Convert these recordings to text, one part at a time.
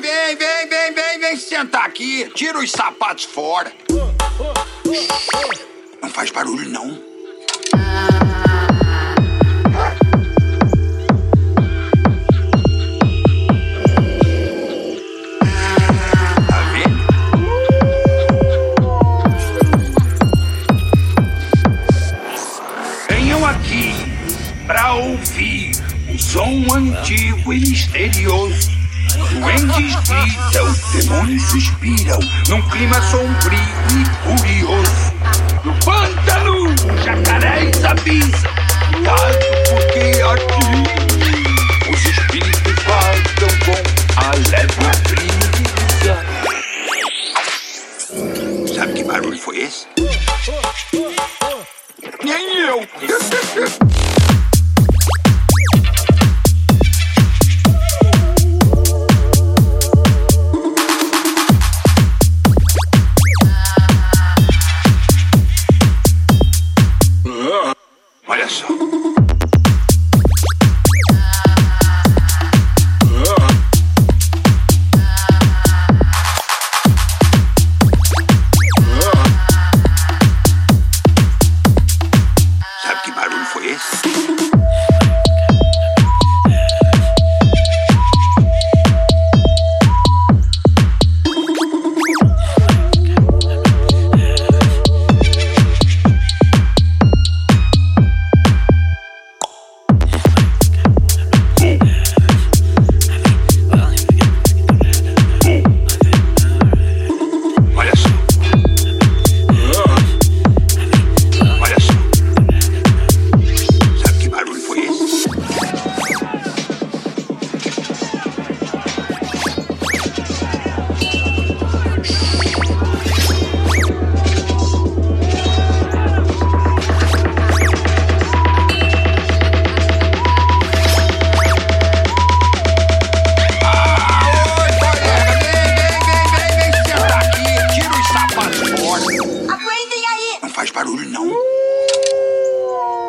vem, vem, vem, vem, vem sentar aqui. Tira os sapatos fora. Não faz barulho, não. Tá aqui pra ouvir um som antigo e misterioso. Duendes gritam, demônios suspiram, num clima sombrio e curioso. No pântano, jacarés avisam, cuidado porque aqui os espíritos guardam com a leve brisa. Sabe que barulho foi esse? Nem eu.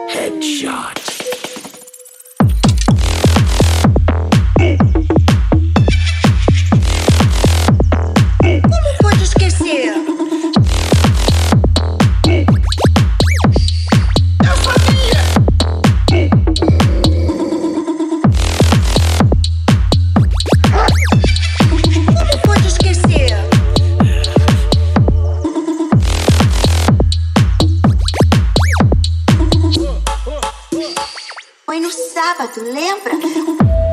Headshot. No sábado, lembra?